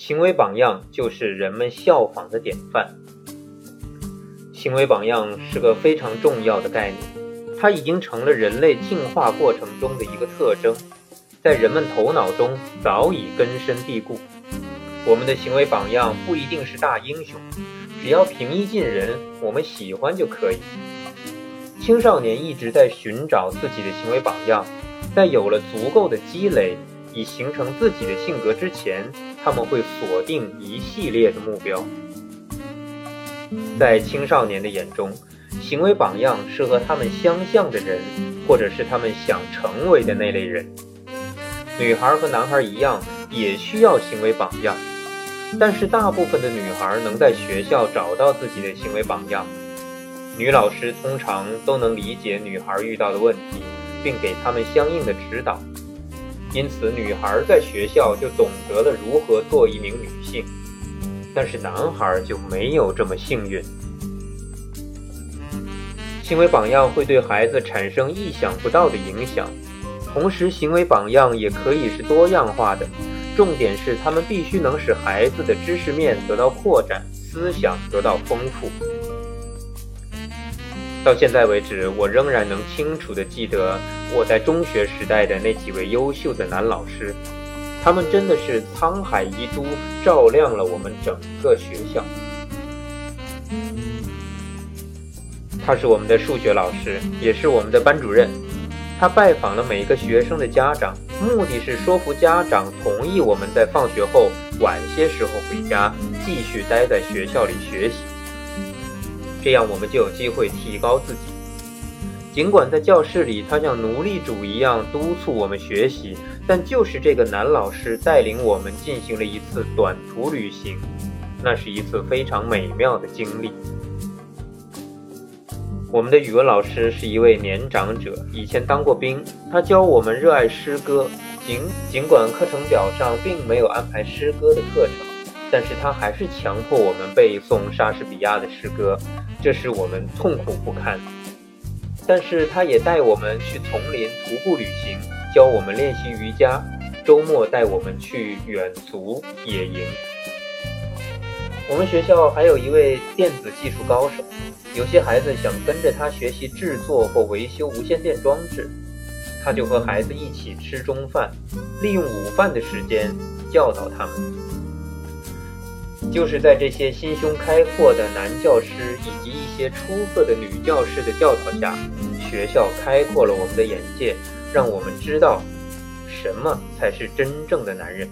行为榜样就是人们效仿的典范。行为榜样是个非常重要的概念，它已经成了人类进化过程中的一个特征，在人们头脑中早已根深蒂固。我们的行为榜样不一定是大英雄，只要平易近人，我们喜欢就可以。青少年一直在寻找自己的行为榜样，在有了足够的积累，以形成自己的性格之前，他们会锁定一系列的目标。在青少年的眼中，行为榜样是和他们相像的人，或者是他们想成为的那类人。女孩和男孩一样，也需要行为榜样，但是大部分的女孩能在学校找到自己的行为榜样。女老师通常都能理解女孩遇到的问题，并给他们相应的指导，因此女孩在学校就懂得了如何做一名女性。但是男孩就没有这么幸运。行为榜样会对孩子产生意想不到的影响，同时行为榜样也可以是多样化的。重点是他们必须能使孩子的知识面得到扩展，思想得到丰富。到现在为止，我仍然能清楚地记得我在中学时代的那几位优秀的男老师。他们真的是沧海遗珠，照亮了我们整个学校。他是我们的数学老师，也是我们的班主任。他拜访了每个学生的家长，目的是说服家长同意我们在放学后晚些时候回家，继续待在学校里学习。这样我们就有机会提高自己。尽管在教室里，他像奴隶主一样督促我们学习，但就是这个男老师带领我们进行了一次短途旅行，那是一次非常美妙的经历。我们的语文老师是一位年长者，以前当过兵，他教我们热爱诗歌。尽尽管课程表上并没有安排诗歌的课程，但是他还是强迫我们背诵莎士比亚的诗歌，这使我们痛苦不堪。但是他也带我们去丛林徒步旅行，教我们练习瑜伽，周末带我们去远足野营。我们学校还有一位电子技术高手，有些孩子想跟着他学习制作或维修无线电装置，他就和孩子一起吃中饭，利用午饭的时间教导他们。就是在这些心胸开阔的男教师以及一些出色的女教师的教导下，学校开阔了我们的眼界，让我们知道什么才是真正的男人。